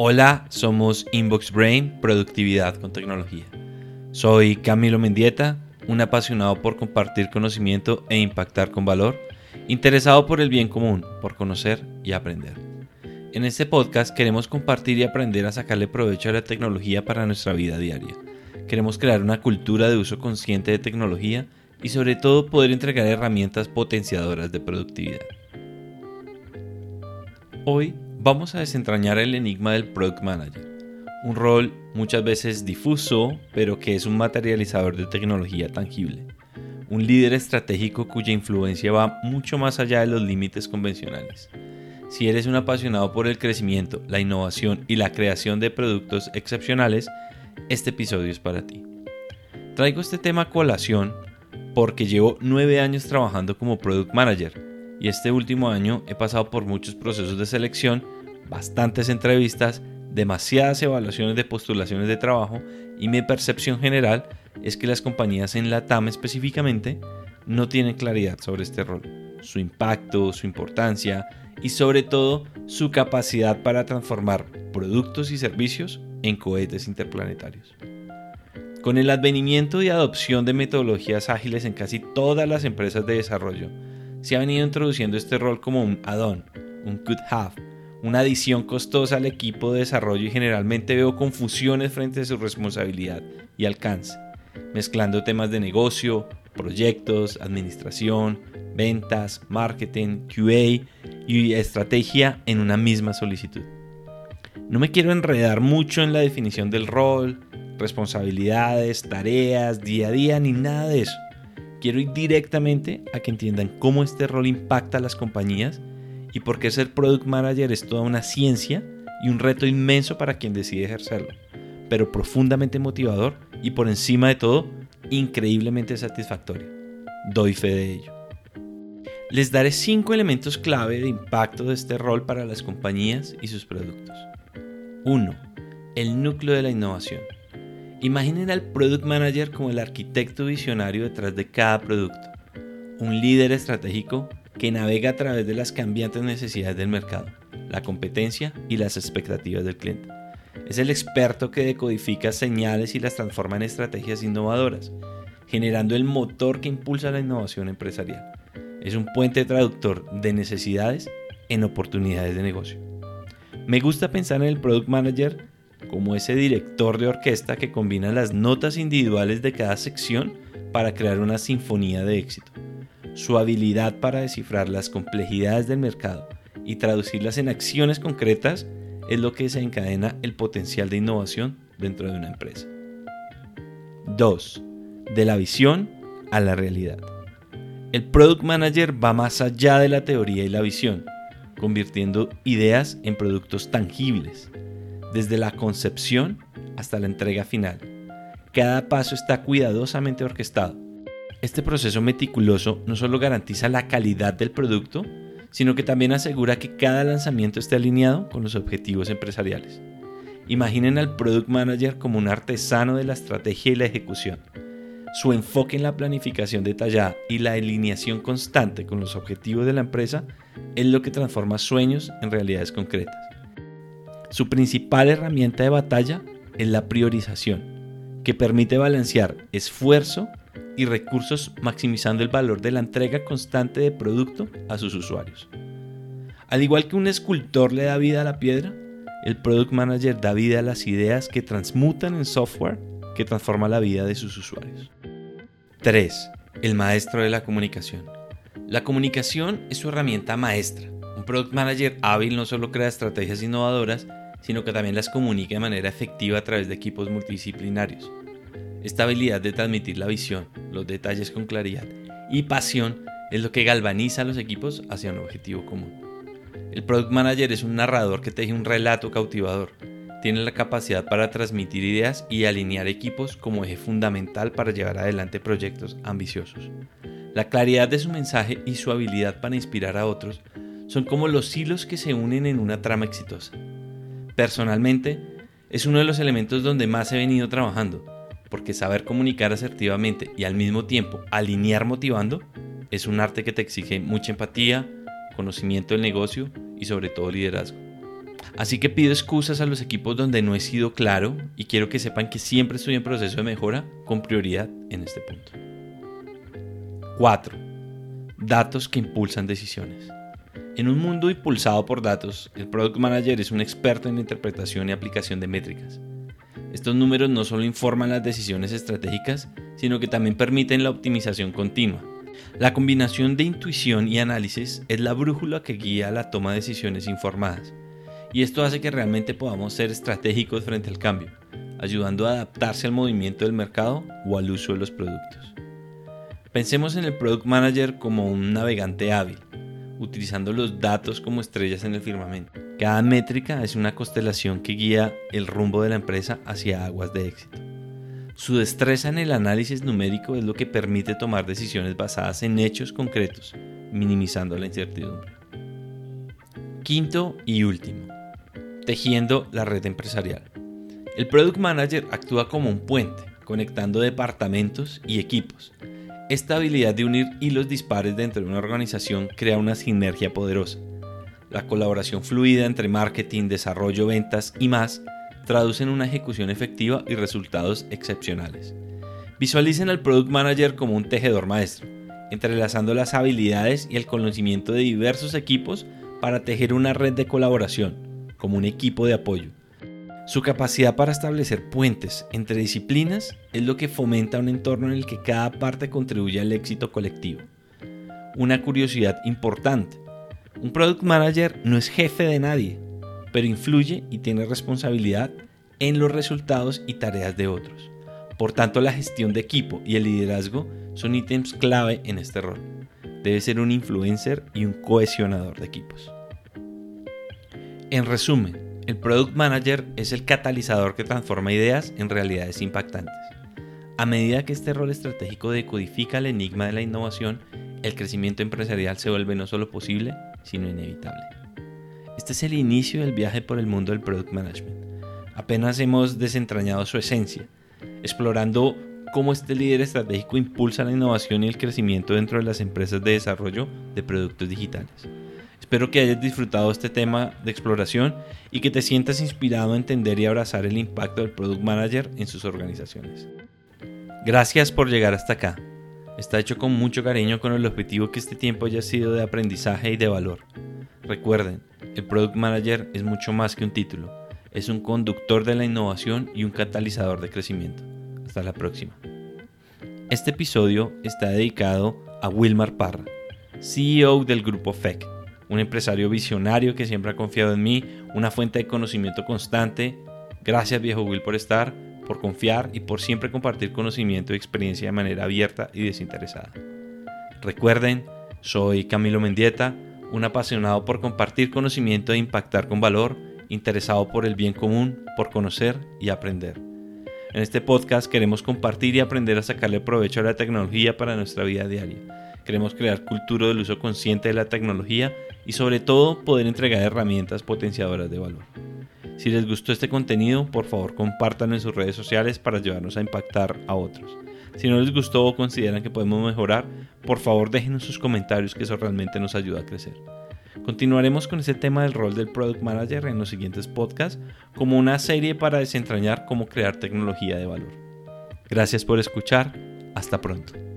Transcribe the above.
Hola, somos Inbox Brain, Productividad con Tecnología. Soy Camilo Mendieta, un apasionado por compartir conocimiento e impactar con valor, interesado por el bien común, por conocer y aprender. En este podcast queremos compartir y aprender a sacarle provecho a la tecnología para nuestra vida diaria. Queremos crear una cultura de uso consciente de tecnología y sobre todo poder entregar herramientas potenciadoras de productividad. Hoy vamos a desentrañar el enigma del Product Manager, un rol muchas veces difuso, pero que es un materializador de tecnología tangible, un líder estratégico cuya influencia va mucho más allá de los límites convencionales. Si eres un apasionado por el crecimiento, la innovación y la creación de productos excepcionales, este episodio es para ti. Traigo este tema a colación porque llevo nueve años trabajando como Product Manager y este último año he pasado por muchos procesos de selección, bastantes entrevistas, demasiadas evaluaciones de postulaciones de trabajo y mi percepción general es que las compañías en la TAM específicamente no tienen claridad sobre este rol, su impacto, su importancia y sobre todo su capacidad para transformar productos y servicios en cohetes interplanetarios. Con el advenimiento y adopción de metodologías ágiles en casi todas las empresas de desarrollo, se ha venido introduciendo este rol como un add-on, un could have, una adición costosa al equipo de desarrollo y generalmente veo confusiones frente a su responsabilidad y alcance, mezclando temas de negocio, proyectos, administración, ventas, marketing, QA y estrategia en una misma solicitud. No me quiero enredar mucho en la definición del rol, responsabilidades, tareas, día a día, ni nada de eso. Quiero ir directamente a que entiendan cómo este rol impacta a las compañías y por qué ser product manager es toda una ciencia y un reto inmenso para quien decide ejercerlo, pero profundamente motivador y por encima de todo, increíblemente satisfactorio. Doy fe de ello. Les daré cinco elementos clave de impacto de este rol para las compañías y sus productos. 1. El núcleo de la innovación. Imaginen al Product Manager como el arquitecto visionario detrás de cada producto, un líder estratégico que navega a través de las cambiantes necesidades del mercado, la competencia y las expectativas del cliente. Es el experto que decodifica señales y las transforma en estrategias innovadoras, generando el motor que impulsa la innovación empresarial. Es un puente traductor de necesidades en oportunidades de negocio. Me gusta pensar en el Product Manager como ese director de orquesta que combina las notas individuales de cada sección para crear una sinfonía de éxito. Su habilidad para descifrar las complejidades del mercado y traducirlas en acciones concretas es lo que desencadena el potencial de innovación dentro de una empresa. 2. De la visión a la realidad. El Product Manager va más allá de la teoría y la visión, convirtiendo ideas en productos tangibles desde la concepción hasta la entrega final. Cada paso está cuidadosamente orquestado. Este proceso meticuloso no solo garantiza la calidad del producto, sino que también asegura que cada lanzamiento esté alineado con los objetivos empresariales. Imaginen al Product Manager como un artesano de la estrategia y la ejecución. Su enfoque en la planificación detallada y la alineación constante con los objetivos de la empresa es lo que transforma sueños en realidades concretas. Su principal herramienta de batalla es la priorización, que permite balancear esfuerzo y recursos maximizando el valor de la entrega constante de producto a sus usuarios. Al igual que un escultor le da vida a la piedra, el Product Manager da vida a las ideas que transmutan en software que transforma la vida de sus usuarios. 3. El maestro de la comunicación. La comunicación es su herramienta maestra. Un Product Manager hábil no solo crea estrategias innovadoras, sino que también las comunica de manera efectiva a través de equipos multidisciplinarios. Esta habilidad de transmitir la visión, los detalles con claridad y pasión es lo que galvaniza a los equipos hacia un objetivo común. El Product Manager es un narrador que teje un relato cautivador. Tiene la capacidad para transmitir ideas y alinear equipos como eje fundamental para llevar adelante proyectos ambiciosos. La claridad de su mensaje y su habilidad para inspirar a otros son como los hilos que se unen en una trama exitosa personalmente, es uno de los elementos donde más he venido trabajando, porque saber comunicar asertivamente y al mismo tiempo alinear motivando es un arte que te exige mucha empatía, conocimiento del negocio y sobre todo liderazgo. Así que pido excusas a los equipos donde no he sido claro y quiero que sepan que siempre estoy en proceso de mejora con prioridad en este punto. 4. Datos que impulsan decisiones. En un mundo impulsado por datos, el Product Manager es un experto en la interpretación y aplicación de métricas. Estos números no solo informan las decisiones estratégicas, sino que también permiten la optimización continua. La combinación de intuición y análisis es la brújula que guía la toma de decisiones informadas y esto hace que realmente podamos ser estratégicos frente al cambio, ayudando a adaptarse al movimiento del mercado o al uso de los productos. Pensemos en el Product Manager como un navegante hábil, utilizando los datos como estrellas en el firmamento. Cada métrica es una constelación que guía el rumbo de la empresa hacia aguas de éxito. Su destreza en el análisis numérico es lo que permite tomar decisiones basadas en hechos concretos, minimizando la incertidumbre. Quinto y último, tejiendo la red empresarial. El Product Manager actúa como un puente, conectando departamentos y equipos. Esta habilidad de unir hilos dispares dentro de una organización crea una sinergia poderosa. La colaboración fluida entre marketing, desarrollo, ventas y más traduce en una ejecución efectiva y resultados excepcionales. Visualicen al Product Manager como un tejedor maestro, entrelazando las habilidades y el conocimiento de diversos equipos para tejer una red de colaboración como un equipo de apoyo. Su capacidad para establecer puentes entre disciplinas es lo que fomenta un entorno en el que cada parte contribuye al éxito colectivo. Una curiosidad importante. Un product manager no es jefe de nadie, pero influye y tiene responsabilidad en los resultados y tareas de otros. Por tanto, la gestión de equipo y el liderazgo son ítems clave en este rol. Debe ser un influencer y un cohesionador de equipos. En resumen, el Product Manager es el catalizador que transforma ideas en realidades impactantes. A medida que este rol estratégico decodifica el enigma de la innovación, el crecimiento empresarial se vuelve no solo posible, sino inevitable. Este es el inicio del viaje por el mundo del Product Management. Apenas hemos desentrañado su esencia, explorando cómo este líder estratégico impulsa la innovación y el crecimiento dentro de las empresas de desarrollo de productos digitales. Espero que hayas disfrutado este tema de exploración y que te sientas inspirado a entender y abrazar el impacto del Product Manager en sus organizaciones. Gracias por llegar hasta acá. Está hecho con mucho cariño con el objetivo que este tiempo haya sido de aprendizaje y de valor. Recuerden, el Product Manager es mucho más que un título. Es un conductor de la innovación y un catalizador de crecimiento. Hasta la próxima. Este episodio está dedicado a Wilmar Parra, CEO del grupo FEC un empresario visionario que siempre ha confiado en mí, una fuente de conocimiento constante. Gracias viejo Will por estar, por confiar y por siempre compartir conocimiento y experiencia de manera abierta y desinteresada. Recuerden, soy Camilo Mendieta, un apasionado por compartir conocimiento e impactar con valor, interesado por el bien común, por conocer y aprender. En este podcast queremos compartir y aprender a sacarle provecho a la tecnología para nuestra vida diaria. Queremos crear cultura del uso consciente de la tecnología y sobre todo poder entregar herramientas potenciadoras de valor. Si les gustó este contenido, por favor compártanlo en sus redes sociales para ayudarnos a impactar a otros. Si no les gustó o consideran que podemos mejorar, por favor déjenos sus comentarios que eso realmente nos ayuda a crecer. Continuaremos con este tema del rol del Product Manager en los siguientes podcasts como una serie para desentrañar cómo crear tecnología de valor. Gracias por escuchar, hasta pronto.